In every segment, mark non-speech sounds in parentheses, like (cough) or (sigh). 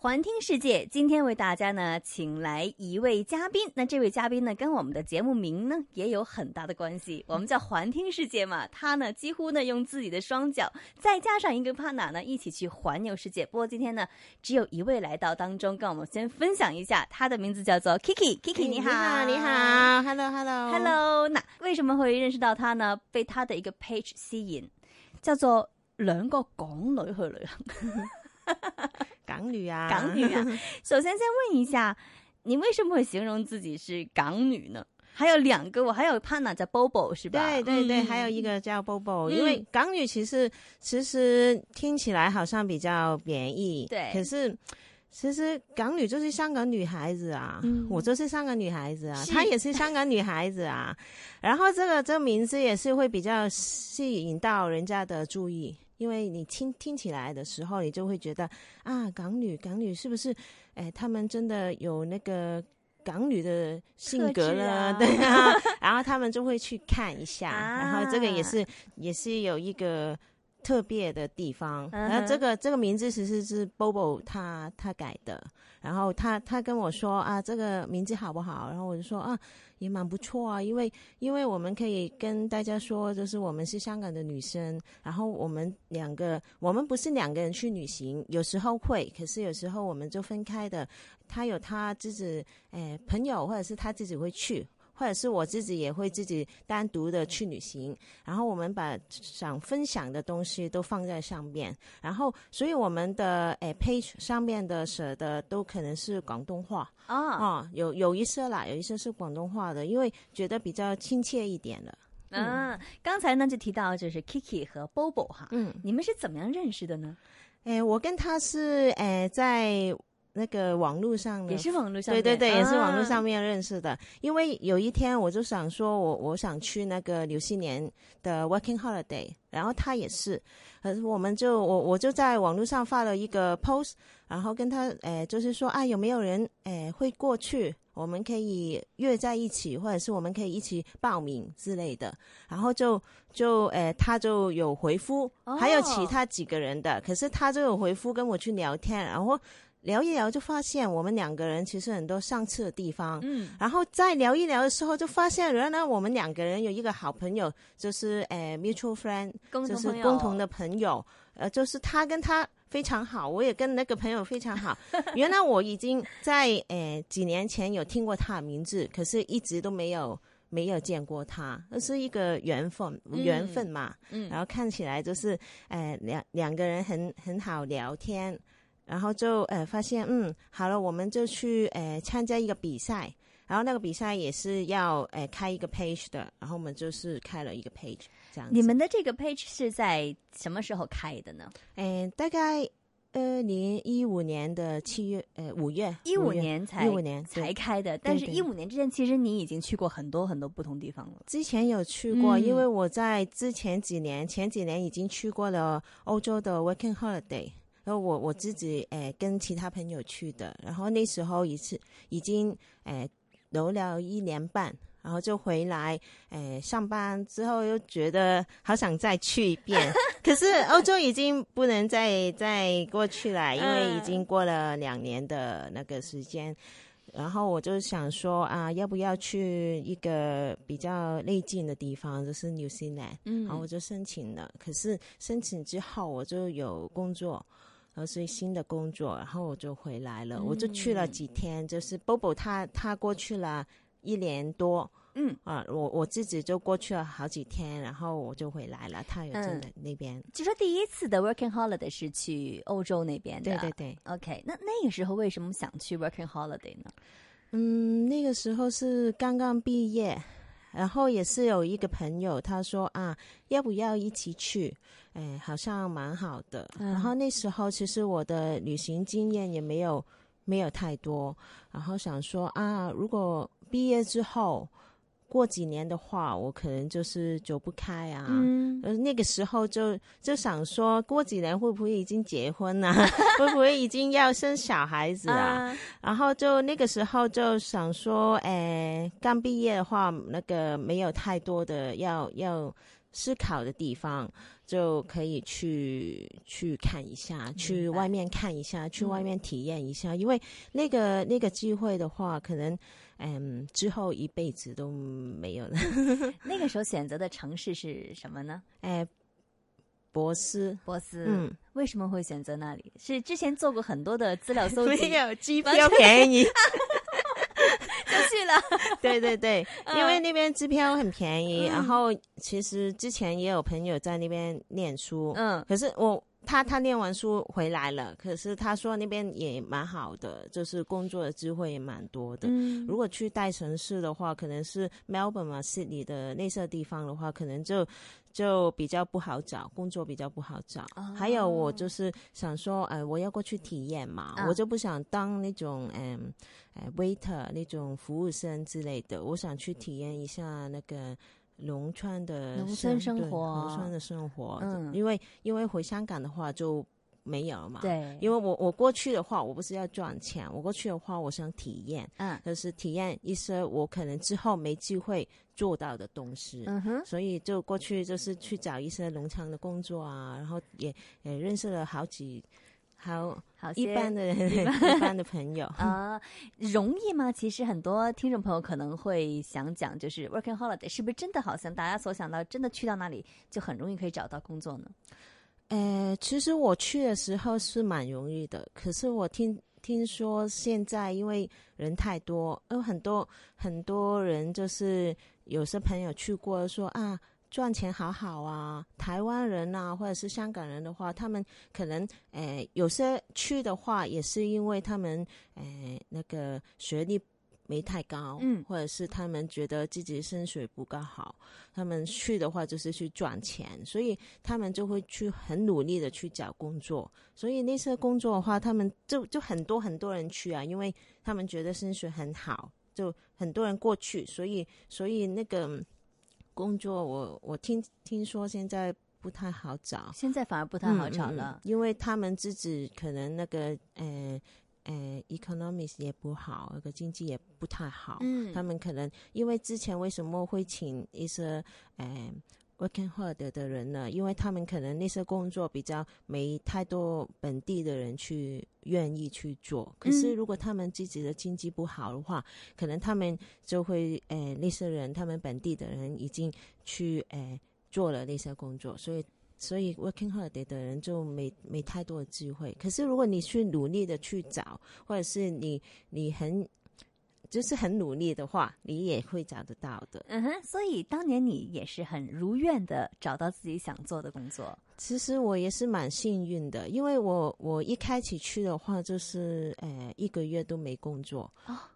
环听世界，今天为大家呢请来一位嘉宾。那这位嘉宾呢，跟我们的节目名呢也有很大的关系。我们叫环听世界嘛，他呢几乎呢用自己的双脚，再加上一个帕娜呢，一起去环游世界。不过今天呢，只有一位来到当中，跟我们先分享一下。他的名字叫做 Kiki。Kiki 你好，你好，Hello Hello Hello。那为什么会认识到他呢？被他的一个 page 吸引，叫做两个港女去旅行。港女啊，港女啊！(laughs) 首先，先问一下，你为什么会形容自己是港女呢？还有两个，我还有 partner 叫 Bobo 是吧？对对对，还有一个叫 Bobo。因为港女其实其实听起来好像比较贬义，对。可是其实港女就是香港女孩子啊，我就是香港女孩子啊，她也是香港女孩子啊。(laughs) 然后这个这个名字也是会比较吸引到人家的注意。因为你听听起来的时候，你就会觉得啊，港女，港女是不是？哎，他们真的有那个港女的性格了，对啊。(laughs) 然后他们就会去看一下，然后这个也是也是有一个特别的地方。然后这个这个名字其实是 Bobo 他他改的，然后他他跟我说啊，这个名字好不好？然后我就说啊。也蛮不错啊，因为因为我们可以跟大家说，就是我们是香港的女生，然后我们两个，我们不是两个人去旅行，有时候会，可是有时候我们就分开的，他有他自己，诶朋友或者是他自己会去。或者是我自己也会自己单独的去旅行，然后我们把想分享的东西都放在上面，然后所以我们的诶 page 上面的写的都可能是广东话啊啊，有有一些啦，有一些是广东话的，因为觉得比较亲切一点了。嗯，刚才呢就提到就是 Kiki 和 Bobo 哈，嗯，你们是怎么样认识的呢？诶，我跟他是诶在。那个网络上也是网络上对对对，也是网络上面认识的。因为有一天我就想说，我我想去那个刘西年的 working holiday，然后他也是，可是，我们就我我就在网络上发了一个 post，然后跟他诶，就是说啊，有没有人诶会过去，我们可以约在一起，或者是我们可以一起报名之类的。然后就就诶，他就有回复，还有其他几个人的，可是他就有回复跟我去聊天，然后。聊一聊就发现我们两个人其实很多相似的地方，嗯，然后再聊一聊的时候就发现原来我们两个人有一个好朋友，就是诶 mutual friend，就是共同的朋友，呃，就是他跟他非常好，我也跟那个朋友非常好。(laughs) 原来我已经在诶几年前有听过他的名字，可是一直都没有没有见过他，那是一个缘分缘分嘛，嗯，然后看起来就是诶两两个人很很好聊天。然后就呃发现嗯好了，我们就去呃参加一个比赛，然后那个比赛也是要呃开一个 page 的，然后我们就是开了一个 page 这样。你们的这个 page 是在什么时候开的呢？嗯，大概二零一五年的七月呃五月，一五年才一五年才开的。但是，一五年之前，其实你已经去过很多很多不同地方了。之前有去过，因为我在之前几年前几年已经去过了欧洲的 working holiday。然后我我自己诶跟其他朋友去的，然后那时候一次已经诶留了一年半，然后就回来诶上班之后又觉得好想再去一遍，可是欧洲已经不能再再过去了，因为已经过了两年的那个时间，然后我就想说啊，要不要去一个比较内近的地方，就是 New Zealand，嗯，然后我就申请了，可是申请之后我就有工作。而是新的工作，然后我就回来了。我就去了几天，就是 Bobo 他他过去了一年多，嗯啊，我我自己就过去了好几天，然后我就回来了。他也在那边。就说第一次的 Working Holiday 是去欧洲那边的，对对对。OK，那那个时候为什么想去 Working Holiday 呢？嗯，那个时候是刚刚毕业。然后也是有一个朋友，他说啊，要不要一起去？哎，好像蛮好的。然后那时候其实我的旅行经验也没有没有太多，然后想说啊，如果毕业之后。过几年的话，我可能就是走不开啊。嗯，呃，那个时候就就想说，过几年会不会已经结婚啊？(laughs) 会不会已经要生小孩子啊？然后就那个时候就想说，哎，刚毕业的话，那个没有太多的要要思考的地方，就可以去去看一下，去外面看一下，去外面体验一下，因为那个那个机会的话，可能嗯之后一辈子都没有了。(laughs) 那个时候选择的城市是什么呢？(laughs) 哎，博斯，博斯，嗯，为什么会选择那里？是之前做过很多的资料搜集，(laughs) 没有机票便宜。就去了，对对对，因为那边机票很便宜，然后其实之前也有朋友在那边念书，嗯，可是我他他念完书回来了，可是他说那边也蛮好的，就是工作的机会也蛮多的。嗯，如果去大城市的话，可能是 Melbourne 嘛，Sydney 的那些地方的话，可能就。就比较不好找工作，比较不好找。还有我就是想说，哎，我要过去体验嘛，我就不想当那种嗯，哎，waiter 那种服务生之类的。我想去体验一下那个农村的农村生活，农村的生活。嗯，因为因为回香港的话就。没有嘛？对，因为我我过去的话，我不是要赚钱，我过去的话，我想体验，嗯，就是体验一些我可能之后没机会做到的东西，嗯哼，所以就过去就是去找一些农场的工作啊，然后也也认识了好几好好一般的 (laughs) 一般的朋友啊，(laughs) 容易吗？其实很多听众朋友可能会想讲，就是 working holiday 是不是真的好像大家所想到，真的去到那里就很容易可以找到工作呢？呃，其实我去的时候是蛮容易的，可是我听听说现在因为人太多，有很多很多人就是有些朋友去过说啊，赚钱好好啊，台湾人呐或者是香港人的话，他们可能呃有些去的话也是因为他们呃那个学历。没太高，嗯，或者是他们觉得自己薪水不够好，他们去的话就是去赚钱，所以他们就会去很努力的去找工作。所以那些工作的话，他们就就很多很多人去啊，因为他们觉得薪水很好，就很多人过去。所以所以那个工作，我我听听说现在不太好找，现在反而不太好找了，因为他们自己可能那个呃。呃，economics 也不好，那个经济也不太好。嗯，他们可能因为之前为什么会请一些呃 working hard 的人呢？因为他们可能那些工作比较没太多本地的人去愿意去做。可是如果他们自己的经济不好的话，可能他们就会呃那些人，他们本地的人已经去呃做了那些工作，所以。所以 working hard 的人就没没太多的机会。可是如果你去努力的去找，或者是你你很就是很努力的话，你也会找得到的。嗯哼。所以当年你也是很如愿的找到自己想做的工作。其实我也是蛮幸运的，因为我我一开始去的话，就是呃一个月都没工作。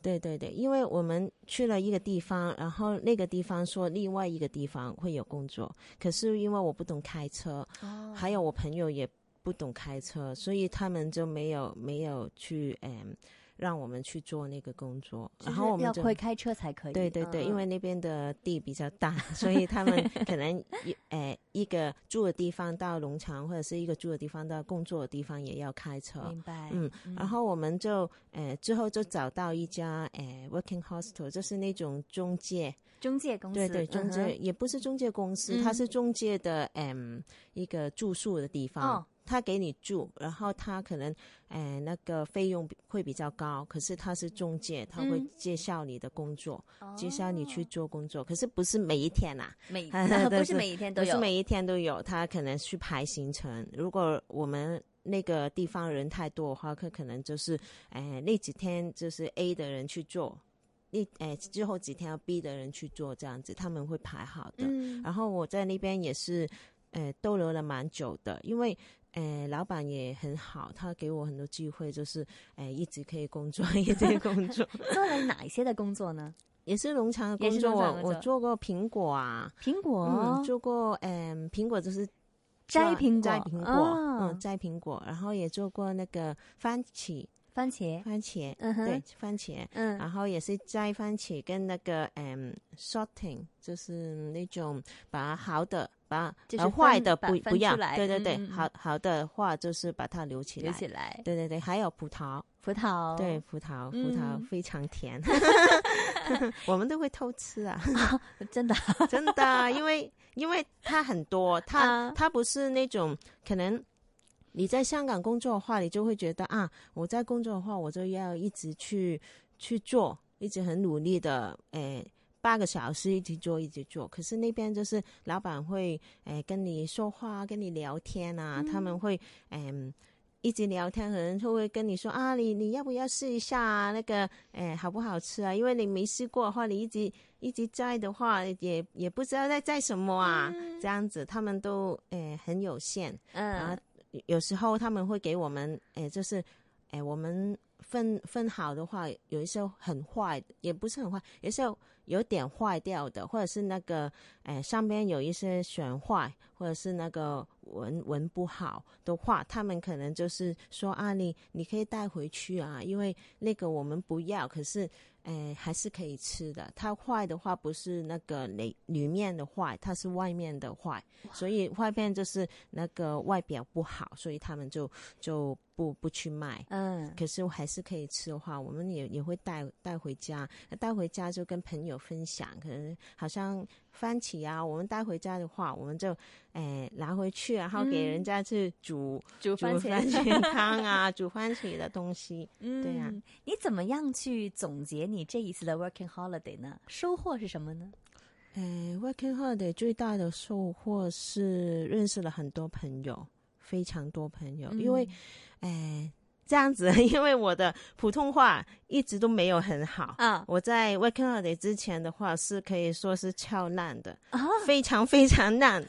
对对对，因为我们去了一个地方，然后那个地方说另外一个地方会有工作，可是因为我不懂开车，还有我朋友也不懂开车，所以他们就没有没有去嗯。让我们去做那个工作，然后我们要会开车才可以。对对对，因为那边的地比较大，所以他们 (laughs) 可能一诶一个住的地方到农场，或者是一个住的地方到工作的地方也要开车。明白。嗯，然后我们就诶之后就找到一家诶 working hostel，就是那种中介中介公司。对对，中介也不是中介公司，它是中介的嗯一个住宿的地方。他给你住，然后他可能，哎，那个费用会比较高，可是他是中介，他会介绍你的工作，介绍你去做工作，可是不是每一天呐，每 (laughs) 不是每一天都有，不是每一天都有，他可能去排行程。如果我们那个地方人太多的话，他可能就是，哎，那几天就是 A 的人去做，那哎之后几天要 B 的人去做，这样子他们会排好的。然后我在那边也是，呃，逗留了蛮久的，因为。诶，老板也很好，他给我很多机会，就是诶，一直可以工作，(laughs) 一直工作。(laughs) 做了哪一些的工作呢？(laughs) 也是农场的工作，我我做过苹果啊，苹果做过，嗯，苹果就是摘苹果，摘苹果，嗯，摘苹果，然后也做过那个番茄，番茄，番茄，嗯哼。对，番茄，嗯，然后也是摘番茄跟那个嗯 sorting，就是那种把好的把就是坏的不不要，对对对，好好的话就是把它留起来，留起来，对对对，还有葡萄，葡萄，对葡萄，葡萄非常甜，(laughs) (laughs) 我们都会偷吃啊，真的。真的，(laughs) 因为因为它很多，它它不是那种可能。你在香港工作的话，你就会觉得啊，我在工作的话，我就要一直去去做，一直很努力的，诶，八个小时一直做，一直做。可是那边就是老板会诶跟你说话，跟你聊天啊，他们会嗯一直聊天，可能就会跟你说啊，你你要不要试一下那个诶好不好吃啊？因为你没试过的话，你一直一直在的话，也也不知道在在什么啊，这样子他们都诶很有限，嗯。有时候他们会给我们，哎，就是，哎，我们分分好的话，有一些很坏，也不是很坏，有时候有点坏掉的，或者是那个，哎，上边有一些损坏，或者是那个纹纹不好的话，他们可能就是说啊，你你可以带回去啊，因为那个我们不要，可是。哎，还是可以吃的。它坏的话不是那个里里面的坏，它是外面的坏，所以外面就是那个外表不好，所以他们就就不不去卖。嗯，可是还是可以吃的话，我们也也会带带回家，带回家就跟朋友分享。可能好像番茄啊，我们带回家的话，我们就哎拿回去，然后给人家去煮 (laughs) 煮番茄汤啊，煮番茄的东西。(laughs) 嗯，对呀。你怎么样去总结？你这一次的 working holiday 呢？收获是什么呢？诶，working holiday 最大的收获是认识了很多朋友，非常多朋友。因为，诶，这样子，(laughs) 因为我的普通话一直都没有很好啊。我在 working holiday 之前的话是可以说是超烂的，非常非常烂。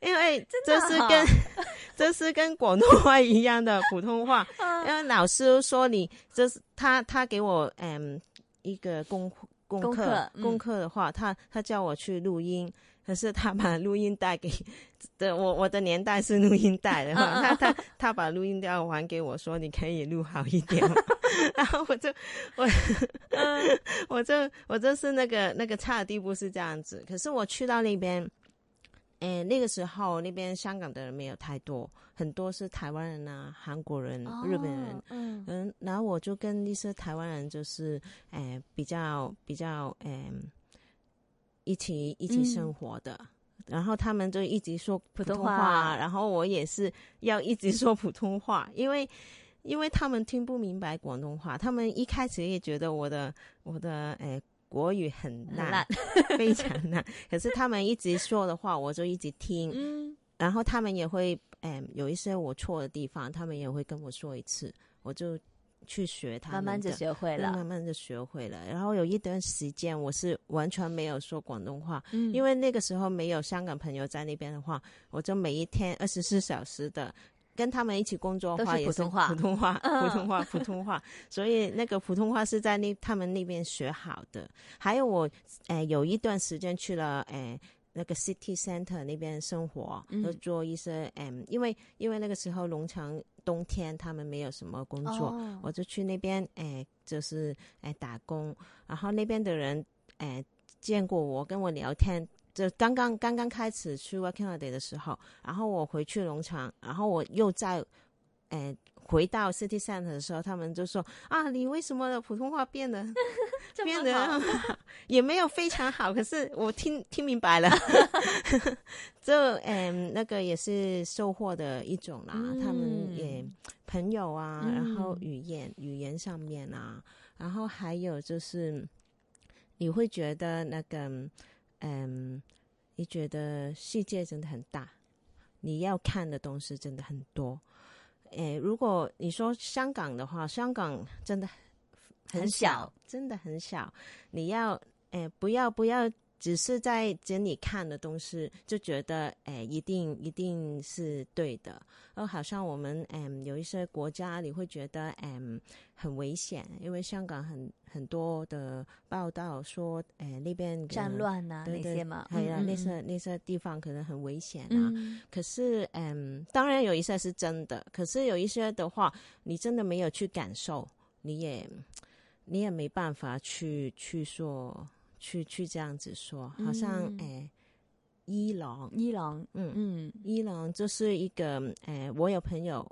因为这是跟 (laughs) 这是跟广东话一样的普通话。(laughs) 因为老师说你这是他他给我嗯。一个功功课功课的话，他他叫我去录音，可是他把录音带给的我我的年代是录音带的话，他他他把录音带还给我说你可以录好一点，(laughs) 然后我就我 (laughs) 我就我就是那个那个差的地步是这样子，可是我去到那边。诶，那个时候那边香港的人没有太多，很多是台湾人啊、韩国人、日本人。嗯嗯，然后我就跟一些台湾人就是，诶，比较比较，诶，一起一起生活的。然后他们就一直说普通话，然后我也是要一直说普通话，(laughs) 因为因为他们听不明白广东话，他们一开始也觉得我的我的诶。国语很烂，(laughs) 非常烂。可是他们一直说的话，我就一直听。嗯，然后他们也会，哎，有一些我错的地方，他们也会跟我说一次，我就去学。他慢慢就学会了，慢慢就学会了。然后有一段时间，我是完全没有说广东话，因为那个时候没有香港朋友在那边的话，我就每一天二十四小时的。跟他们一起工作的话，也是普通话，普通话，普通话，普通话。(laughs) 所以那个普通话是在那他们那边学好的。还有我，诶，有一段时间去了，诶，那个 city center 那边生活，就做一些，嗯，因为因为那个时候农场冬天他们没有什么工作，我就去那边，诶，就是诶打工。然后那边的人，诶，见过我，跟我聊天。就刚刚刚刚开始去 working holiday 的时候，然后我回去农场，然后我又在，诶回到 city center 的时候，他们就说啊，你为什么的普通话变得 (laughs) 变得 (laughs) 也没有非常好，可是我听 (laughs) 听明白了，这嗯那个也是收获的一种啦。他们也朋友啊，然后语言语言上面啊，然后还有就是你会觉得那个。嗯，你觉得世界真的很大，你要看的东西真的很多。诶，如果你说香港的话，香港真的很小，真的很小。你要诶，不要不要只是在这里看的东西，就觉得哎，一定一定是对的。而好像我们嗯有一些国家，你会觉得嗯很危险，因为香港很很多的报道说，哎那边战乱啊那些嘛，还有那些那些地方可能很危险啊。可是嗯，当然有一些是真的，可是有一些的话，你真的没有去感受，你也你也没办法去去说。去去这样子说，好像诶，伊朗，伊朗，嗯嗯，伊朗就是一个诶，我有朋友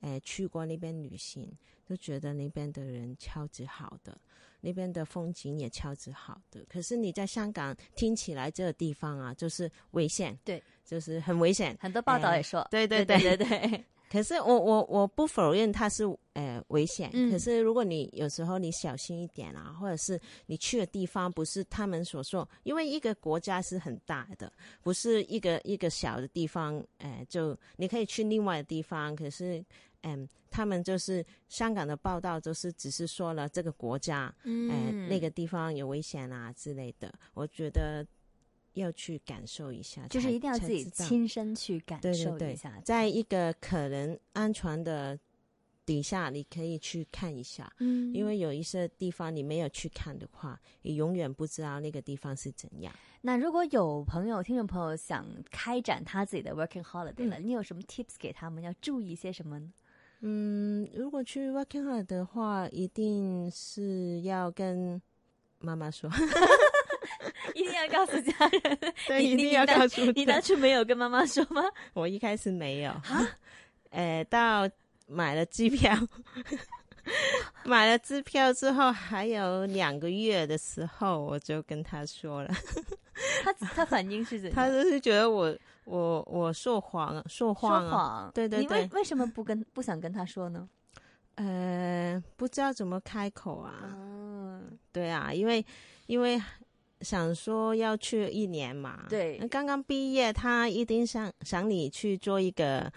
诶去过那边旅行，就觉得那边的人超级好的，那边的风景也超级好的。可是你在香港听起来这个地方啊，就是危险，对，就是很危险。很多报道也说，对对对对对。(laughs) 可是我我我不否认它是呃危险，可是如果你有时候你小心一点啊，或者是你去的地方不是他们所说，因为一个国家是很大的，不是一个一个小的地方，哎，就你可以去另外的地方，可是嗯，他们就是香港的报道，就是只是说了这个国家，嗯，那个地方有危险啊之类的，我觉得。要去感受一下，就是一定要自己亲身去感受一下，在一个可能安全的底下，你可以去看一下。嗯，因为有一些地方你没有去看的话，你永远不知道那个地方是怎样。那如果有朋友、听众朋友想开展他自己的 working holiday 了，你有什么 tips 给他们？要注意一些什么呢？嗯，如果去 working holiday 的话，一定是要跟妈妈说。(laughs) (laughs) 一定要告诉家人，(laughs) 对，一定要告诉。你当初没有跟妈妈说吗？(laughs) 我一开始没有。呃，到买了机票，买了支票之后，还有两个月的时候，我就跟他说了。他他反应是怎样？他就是觉得我我我说谎，说谎，说谎。对对对。为为什么不跟不想跟他说呢？呃，不知道怎么开口啊。嗯，对啊，因为因为。想说要去一年嘛？对，刚刚毕业，他一定想想你去做一个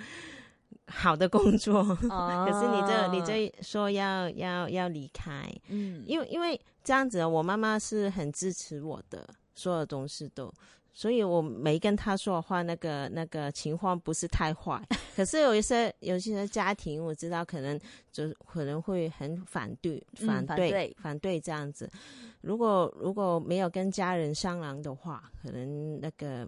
好的工作。(laughs) 哦，可是你这你这说要要要离开，嗯，因为因为这样子，我妈妈是很支持我的，所有东西都。所以我没跟他说的话，那个那个情况不是太坏。(laughs) 可是有一些有些家庭，我知道可能就可能会很反对，反对，反对这样子。如果如果没有跟家人商量的话，可能那个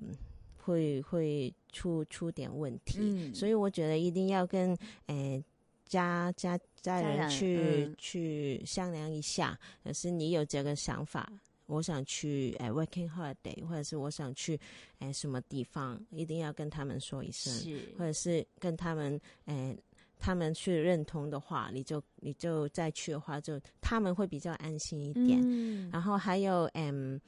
会会出出点问题。所以我觉得一定要跟诶家家家人去去商量一下。可是你有这个想法。我想去哎，working holiday，或者是我想去哎什么地方，一定要跟他们说一声，或者是跟他们哎，他们去认同的话，你就你就再去的话，就他们会比较安心一点。然后还有嗯，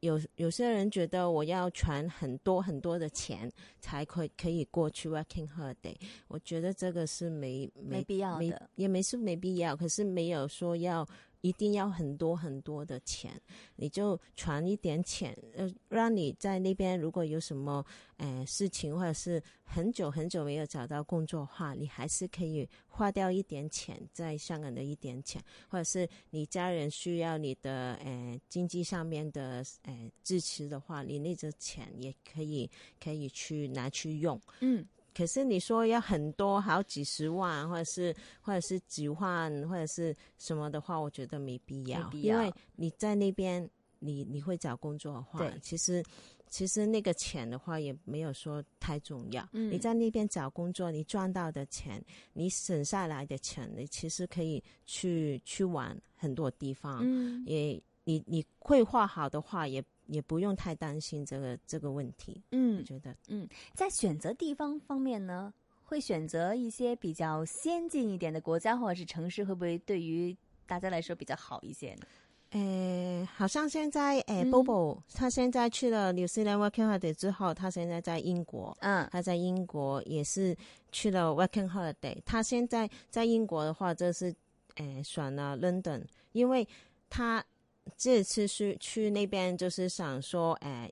有有些人觉得我要存很多很多的钱才可可以过去 working holiday，我觉得这个是没没必要的，也没是没必要，可是没有说要。一定要很多很多的钱，你就存一点钱，呃，让你在那边如果有什么呃事情，或者是很久很久没有找到工作的话，你还是可以花掉一点钱在香港的一点钱，或者是你家人需要你的呃经济上面的呃支持的话，你那个钱也可以可以去拿去用，嗯。可是你说要很多，好几十万，或者是或者是几万，或者是什么的话，我觉得没必要。因为你在那边，你你会找工作的话，其实其实那个钱的话也没有说太重要。你在那边找工作，你赚到的钱，你省下来的钱，你其实可以去去玩很多地方。嗯，也你你绘画好的话也。也不用太担心这个这个问题，嗯，我觉得，嗯，在选择地方方面呢，会选择一些比较先进一点的国家或者是城市，会不会对于大家来说比较好一些呢？诶，好像现在诶，Bobo 他现在去了 New Zealand Working Holiday 之后，他现在在英国，嗯，他在英国也是去了 Working Holiday。他现在在英国的话，就是诶选了 London，因为他。这次是去那边，就是想说，哎，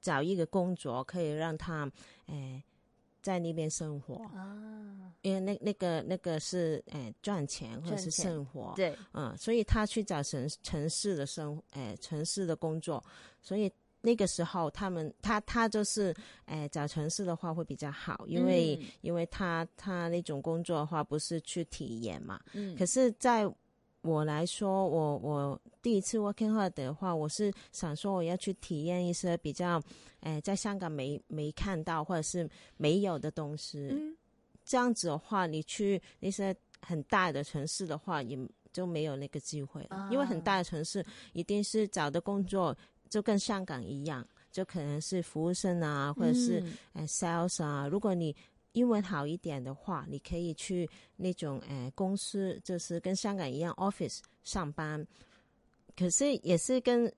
找一个工作可以让他，哎，在那边生活啊，因为那那个那个是哎赚钱或者是生活，对，嗯，所以他去找城城市的生哎城市的工作，所以那个时候他们他他就是哎找城市的话会比较好，因为因为他他那种工作的话不是去体验嘛，嗯，可是在。我来说，我我第一次 working hard 的话，我是想说我要去体验一些比较，哎，在香港没没看到或者是没有的东西。嗯，这样子的话，你去那些很大的城市的话，也就没有那个机会了。因为很大的城市一定是找的工作就跟香港一样，就可能是服务生啊，或者是哎 sales 啊。如果你英文好一点的话，你可以去那种诶公司，就是跟香港一样 office 上班，可是也是跟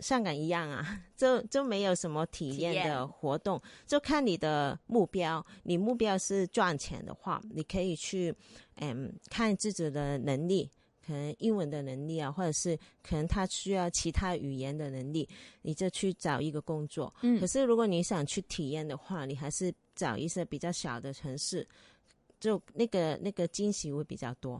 上港一样啊，(laughs) 就就没有什么体验的活动，就看你的目标。你目标是赚钱的话，你可以去嗯看自己的能力，可能英文的能力啊，或者是可能他需要其他语言的能力，你就去找一个工作。嗯，可是如果你想去体验的话，你还是。找一些比较小的城市，就那个那个惊喜会比较多。